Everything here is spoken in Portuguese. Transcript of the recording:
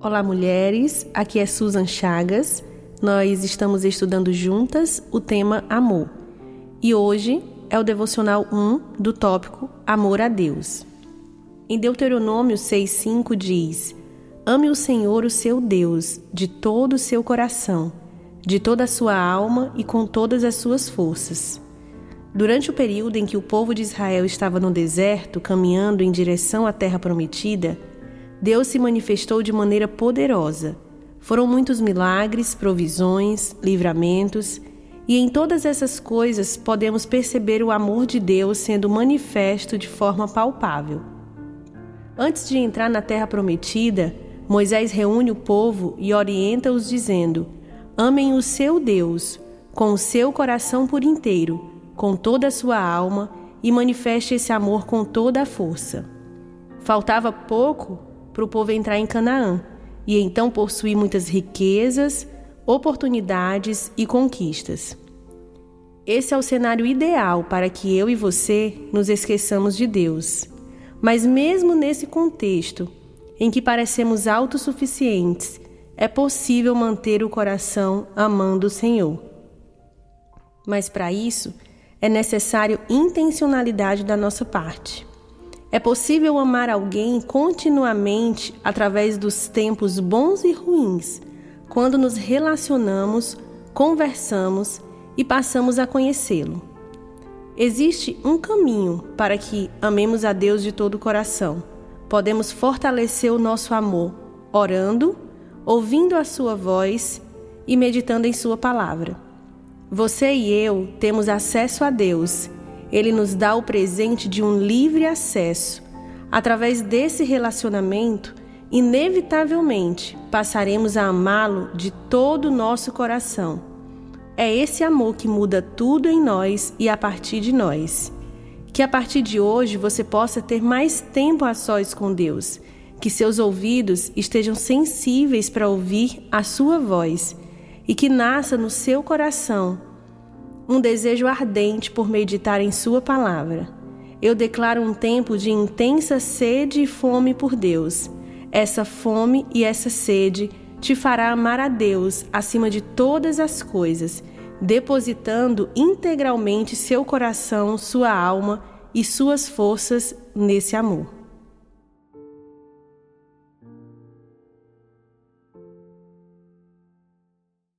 Olá, mulheres. Aqui é Susan Chagas. Nós estamos estudando juntas o tema amor. E hoje é o devocional 1 do tópico Amor a Deus. Em Deuteronômio 6:5 diz: Ame o Senhor, o seu Deus, de todo o seu coração, de toda a sua alma e com todas as suas forças. Durante o período em que o povo de Israel estava no deserto, caminhando em direção à terra prometida, Deus se manifestou de maneira poderosa. Foram muitos milagres, provisões, livramentos, e em todas essas coisas podemos perceber o amor de Deus sendo manifesto de forma palpável. Antes de entrar na terra prometida, Moisés reúne o povo e orienta-os dizendo: Amem o seu Deus com o seu coração por inteiro, com toda a sua alma e manifeste esse amor com toda a força. Faltava pouco para o povo entrar em Canaã e então possuir muitas riquezas, oportunidades e conquistas. Esse é o cenário ideal para que eu e você nos esqueçamos de Deus. Mas, mesmo nesse contexto, em que parecemos autossuficientes, é possível manter o coração amando o Senhor. Mas, para isso, é necessário intencionalidade da nossa parte. É possível amar alguém continuamente através dos tempos bons e ruins, quando nos relacionamos, conversamos e passamos a conhecê-lo. Existe um caminho para que amemos a Deus de todo o coração. Podemos fortalecer o nosso amor orando, ouvindo a Sua voz e meditando em Sua palavra. Você e eu temos acesso a Deus ele nos dá o presente de um livre acesso. Através desse relacionamento, inevitavelmente passaremos a amá-lo de todo o nosso coração. É esse amor que muda tudo em nós e a partir de nós. Que a partir de hoje você possa ter mais tempo a sós com Deus, que seus ouvidos estejam sensíveis para ouvir a sua voz e que nasça no seu coração um desejo ardente por meditar em Sua palavra. Eu declaro um tempo de intensa sede e fome por Deus. Essa fome e essa sede te fará amar a Deus acima de todas as coisas, depositando integralmente seu coração, sua alma e suas forças nesse amor.